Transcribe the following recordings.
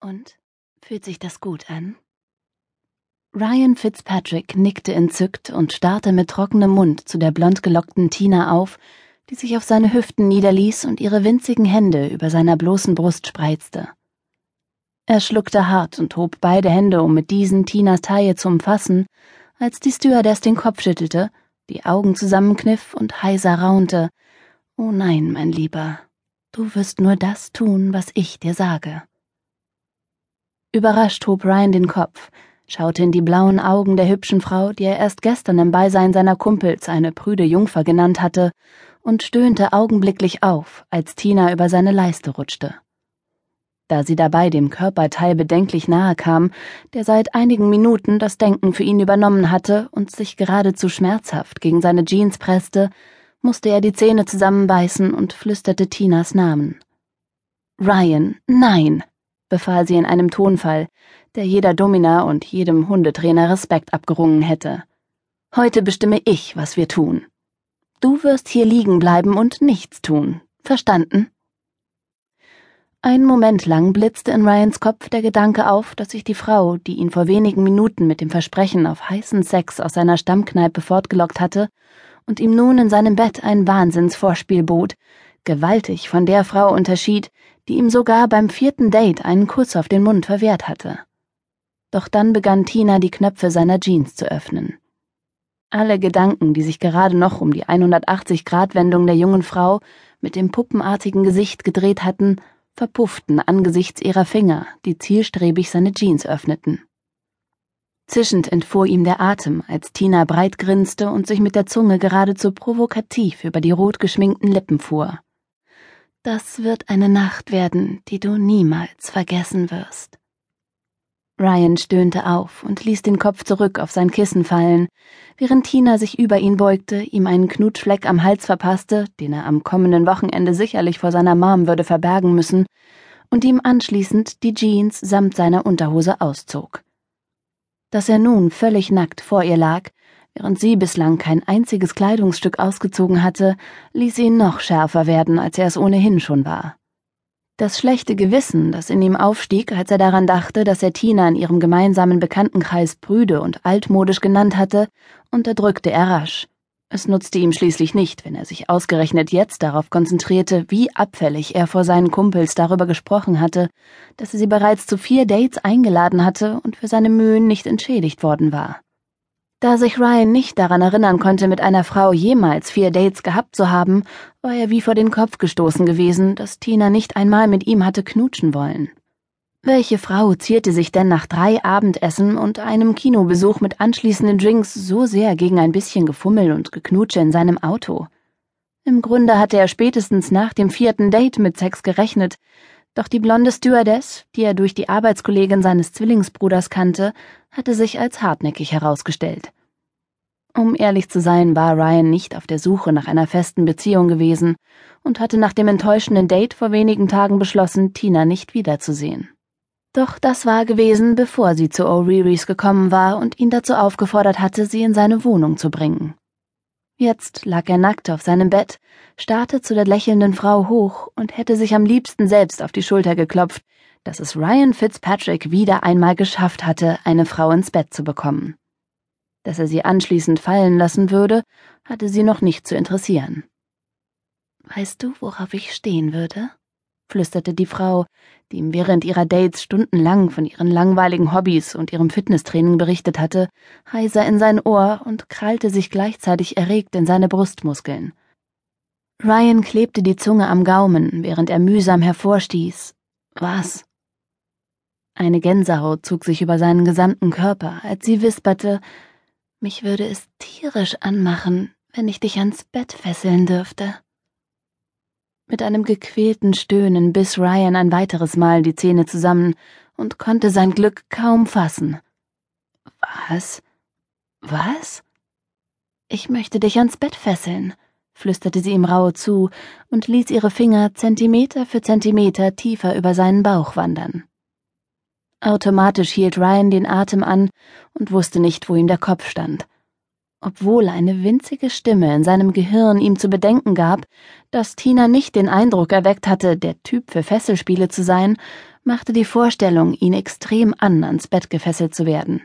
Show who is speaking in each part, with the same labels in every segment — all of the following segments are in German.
Speaker 1: Und? Fühlt sich das gut an? Ryan Fitzpatrick nickte entzückt und starrte mit trockenem Mund zu der blond gelockten Tina auf, die sich auf seine Hüften niederließ und ihre winzigen Hände über seiner bloßen Brust spreizte. Er schluckte hart und hob beide Hände, um mit diesen Tinas Taille zu umfassen, als die Stewardess den Kopf schüttelte, die Augen zusammenkniff und heiser raunte. Oh nein, mein Lieber, du wirst nur das tun, was ich dir sage. Überrascht hob Ryan den Kopf, schaute in die blauen Augen der hübschen Frau, die er erst gestern im Beisein seiner Kumpels eine prüde Jungfer genannt hatte, und stöhnte augenblicklich auf, als Tina über seine Leiste rutschte. Da sie dabei dem Körperteil bedenklich nahe kam, der seit einigen Minuten das Denken für ihn übernommen hatte und sich geradezu schmerzhaft gegen seine Jeans presste, musste er die Zähne zusammenbeißen und flüsterte Tinas Namen. Ryan, nein! Befahl sie in einem Tonfall, der jeder Domina und jedem Hundetrainer Respekt abgerungen hätte. Heute bestimme ich, was wir tun. Du wirst hier liegen bleiben und nichts tun. Verstanden? Einen Moment lang blitzte in Ryans Kopf der Gedanke auf, dass sich die Frau, die ihn vor wenigen Minuten mit dem Versprechen auf heißen Sex aus seiner Stammkneipe fortgelockt hatte und ihm nun in seinem Bett ein Wahnsinnsvorspiel bot, gewaltig von der Frau unterschied, die ihm sogar beim vierten Date einen Kuss auf den Mund verwehrt hatte. Doch dann begann Tina die Knöpfe seiner Jeans zu öffnen. Alle Gedanken, die sich gerade noch um die 180-Grad-Wendung der jungen Frau mit dem puppenartigen Gesicht gedreht hatten, verpufften angesichts ihrer Finger, die zielstrebig seine Jeans öffneten. Zischend entfuhr ihm der Atem, als Tina breit grinste und sich mit der Zunge geradezu provokativ über die rot geschminkten Lippen fuhr. Das wird eine Nacht werden, die du niemals vergessen wirst. Ryan stöhnte auf und ließ den Kopf zurück auf sein Kissen fallen, während Tina sich über ihn beugte, ihm einen Knutschfleck am Hals verpasste, den er am kommenden Wochenende sicherlich vor seiner Mom würde verbergen müssen, und ihm anschließend die Jeans samt seiner Unterhose auszog. Dass er nun völlig nackt vor ihr lag, während sie bislang kein einziges Kleidungsstück ausgezogen hatte, ließ ihn noch schärfer werden, als er es ohnehin schon war. Das schlechte Gewissen, das in ihm aufstieg, als er daran dachte, dass er Tina in ihrem gemeinsamen Bekanntenkreis brüde und altmodisch genannt hatte, unterdrückte er rasch. Es nutzte ihm schließlich nicht, wenn er sich ausgerechnet jetzt darauf konzentrierte, wie abfällig er vor seinen Kumpels darüber gesprochen hatte, dass er sie bereits zu vier Dates eingeladen hatte und für seine Mühen nicht entschädigt worden war. Da sich Ryan nicht daran erinnern konnte, mit einer Frau jemals vier Dates gehabt zu haben, war er wie vor den Kopf gestoßen gewesen, dass Tina nicht einmal mit ihm hatte knutschen wollen. Welche Frau zierte sich denn nach drei Abendessen und einem Kinobesuch mit anschließenden Drinks so sehr gegen ein bisschen Gefummel und Geknutsche in seinem Auto? Im Grunde hatte er spätestens nach dem vierten Date mit Sex gerechnet, doch die blonde Stewardess, die er durch die Arbeitskollegin seines Zwillingsbruders kannte, hatte sich als hartnäckig herausgestellt. Um ehrlich zu sein, war Ryan nicht auf der Suche nach einer festen Beziehung gewesen und hatte nach dem enttäuschenden Date vor wenigen Tagen beschlossen, Tina nicht wiederzusehen. Doch das war gewesen, bevor sie zu O'Reillys gekommen war und ihn dazu aufgefordert hatte, sie in seine Wohnung zu bringen. Jetzt lag er nackt auf seinem Bett, starrte zu der lächelnden Frau hoch und hätte sich am liebsten selbst auf die Schulter geklopft, dass es Ryan Fitzpatrick wieder einmal geschafft hatte, eine Frau ins Bett zu bekommen. Dass er sie anschließend fallen lassen würde, hatte sie noch nicht zu interessieren. Weißt du, worauf ich stehen würde? Flüsterte die Frau, die ihm während ihrer Dates stundenlang von ihren langweiligen Hobbys und ihrem Fitnesstraining berichtet hatte, heiser in sein Ohr und krallte sich gleichzeitig erregt in seine Brustmuskeln. Ryan klebte die Zunge am Gaumen, während er mühsam hervorstieß. Was? Eine Gänsehaut zog sich über seinen gesamten Körper, als sie wisperte, mich würde es tierisch anmachen, wenn ich dich ans Bett fesseln dürfte. Mit einem gequälten Stöhnen biss Ryan ein weiteres Mal die Zähne zusammen und konnte sein Glück kaum fassen. Was? Was? Ich möchte dich ans Bett fesseln, flüsterte sie ihm rauh zu und ließ ihre Finger Zentimeter für Zentimeter tiefer über seinen Bauch wandern. Automatisch hielt Ryan den Atem an und wusste nicht, wo ihm der Kopf stand obwohl eine winzige Stimme in seinem Gehirn ihm zu bedenken gab, dass Tina nicht den Eindruck erweckt hatte, der Typ für Fesselspiele zu sein, machte die Vorstellung, ihn extrem an, ans Bett gefesselt zu werden.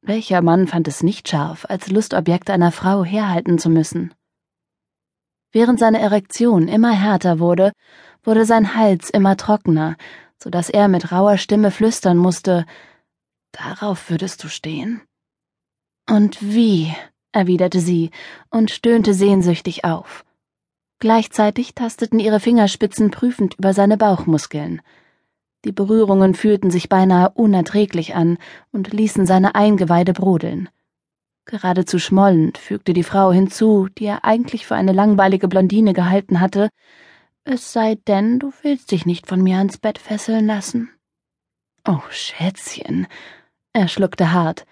Speaker 1: Welcher Mann fand es nicht scharf, als Lustobjekt einer Frau herhalten zu müssen? Während seine Erektion immer härter wurde, wurde sein Hals immer trockener, so dass er mit rauer Stimme flüstern musste Darauf würdest du stehen? Und wie? erwiderte sie und stöhnte sehnsüchtig auf. Gleichzeitig tasteten ihre Fingerspitzen prüfend über seine Bauchmuskeln. Die Berührungen fühlten sich beinahe unerträglich an und ließen seine Eingeweide brodeln. Geradezu schmollend fügte die Frau hinzu, die er eigentlich für eine langweilige Blondine gehalten hatte, es sei denn, du willst dich nicht von mir ans Bett fesseln lassen. Oh, Schätzchen, er schluckte hart.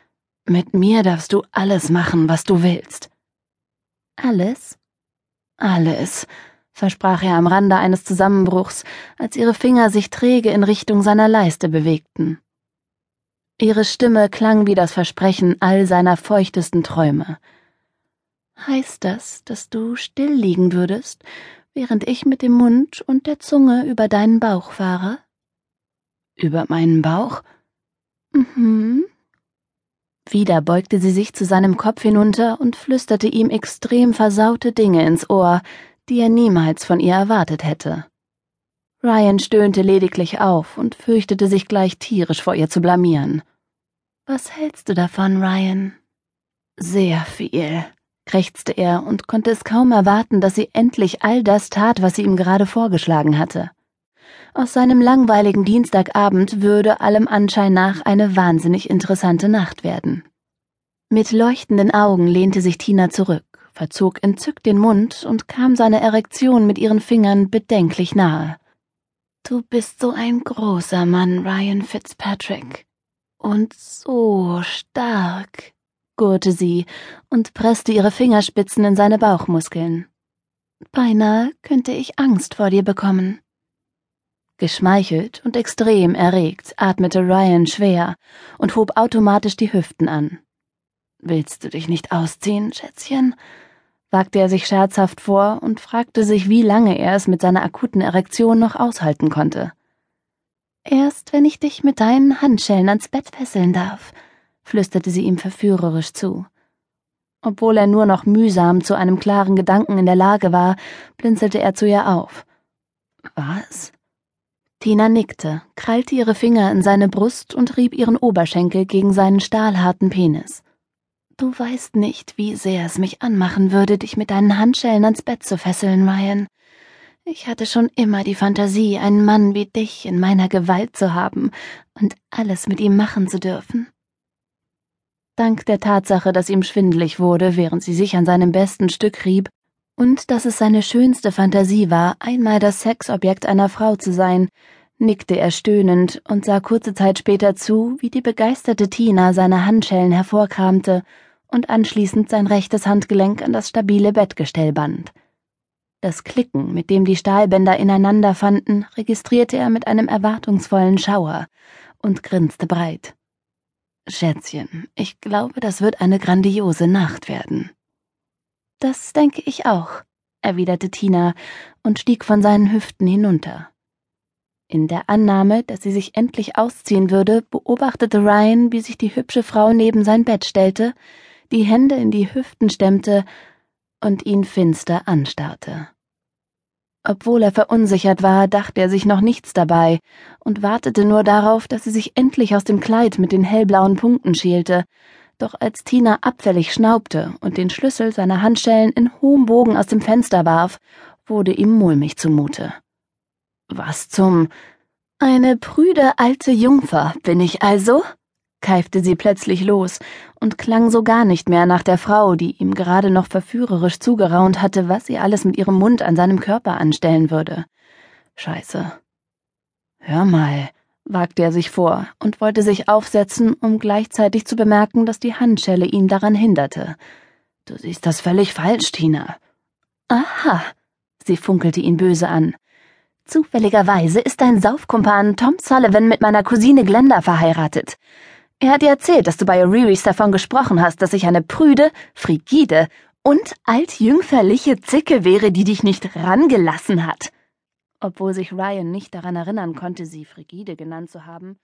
Speaker 1: Mit mir darfst du alles machen, was du willst. Alles? Alles, versprach er am Rande eines Zusammenbruchs, als ihre Finger sich träge in Richtung seiner Leiste bewegten. Ihre Stimme klang wie das Versprechen all seiner feuchtesten Träume. Heißt das, dass du still liegen würdest, während ich mit dem Mund und der Zunge über deinen Bauch fahre? Über meinen Bauch? Mhm, wieder beugte sie sich zu seinem Kopf hinunter und flüsterte ihm extrem versaute Dinge ins Ohr, die er niemals von ihr erwartet hätte. Ryan stöhnte lediglich auf und fürchtete sich gleich tierisch vor ihr zu blamieren. Was hältst du davon, Ryan? Sehr viel, krächzte er und konnte es kaum erwarten, dass sie endlich all das tat, was sie ihm gerade vorgeschlagen hatte. Aus seinem langweiligen Dienstagabend würde allem Anschein nach eine wahnsinnig interessante Nacht werden. Mit leuchtenden Augen lehnte sich Tina zurück, verzog entzückt den Mund und kam seiner Erektion mit ihren Fingern bedenklich nahe. Du bist so ein großer Mann, Ryan Fitzpatrick. Und so stark, gurrte sie und presste ihre Fingerspitzen in seine Bauchmuskeln. Beinahe könnte ich Angst vor dir bekommen. Geschmeichelt und extrem erregt atmete Ryan schwer und hob automatisch die Hüften an. Willst du dich nicht ausziehen, Schätzchen? wagte er sich scherzhaft vor und fragte sich, wie lange er es mit seiner akuten Erektion noch aushalten konnte. Erst wenn ich dich mit deinen Handschellen ans Bett fesseln darf, flüsterte sie ihm verführerisch zu. Obwohl er nur noch mühsam zu einem klaren Gedanken in der Lage war, blinzelte er zu ihr auf. Was? Tina nickte, krallte ihre Finger in seine Brust und rieb ihren Oberschenkel gegen seinen stahlharten Penis. Du weißt nicht, wie sehr es mich anmachen würde, dich mit deinen Handschellen ans Bett zu fesseln, Ryan. Ich hatte schon immer die Fantasie, einen Mann wie dich in meiner Gewalt zu haben und alles mit ihm machen zu dürfen. Dank der Tatsache, dass ihm schwindlig wurde, während sie sich an seinem besten Stück rieb, und dass es seine schönste Fantasie war, einmal das Sexobjekt einer Frau zu sein, nickte er stöhnend und sah kurze Zeit später zu, wie die begeisterte Tina seine Handschellen hervorkramte und anschließend sein rechtes Handgelenk an das stabile Bettgestell band. Das Klicken, mit dem die Stahlbänder ineinander fanden, registrierte er mit einem erwartungsvollen Schauer und grinste breit. Schätzchen, ich glaube, das wird eine grandiose Nacht werden. Das denke ich auch, erwiderte Tina und stieg von seinen Hüften hinunter. In der Annahme, dass sie sich endlich ausziehen würde, beobachtete Ryan, wie sich die hübsche Frau neben sein Bett stellte, die Hände in die Hüften stemmte und ihn finster anstarrte. Obwohl er verunsichert war, dachte er sich noch nichts dabei und wartete nur darauf, dass sie sich endlich aus dem Kleid mit den hellblauen Punkten schielte, doch als Tina abfällig schnaubte und den Schlüssel seiner Handschellen in hohem Bogen aus dem Fenster warf, wurde ihm mulmig zumute. Was zum Eine prüde alte Jungfer bin ich also? keifte sie plötzlich los und klang so gar nicht mehr nach der Frau, die ihm gerade noch verführerisch zugeraunt hatte, was sie alles mit ihrem Mund an seinem Körper anstellen würde. Scheiße. Hör mal, wagte er sich vor und wollte sich aufsetzen, um gleichzeitig zu bemerken, dass die Handschelle ihn daran hinderte. Du siehst das völlig falsch, Tina. Aha, sie funkelte ihn böse an. Zufälligerweise ist dein Saufkumpan Tom Sullivan mit meiner Cousine Glenda verheiratet. Er hat dir erzählt, dass du bei O'Reillys davon gesprochen hast, dass ich eine prüde, frigide und altjüngferliche Zicke wäre, die dich nicht rangelassen hat. Obwohl sich Ryan nicht daran erinnern konnte, sie frigide genannt zu haben,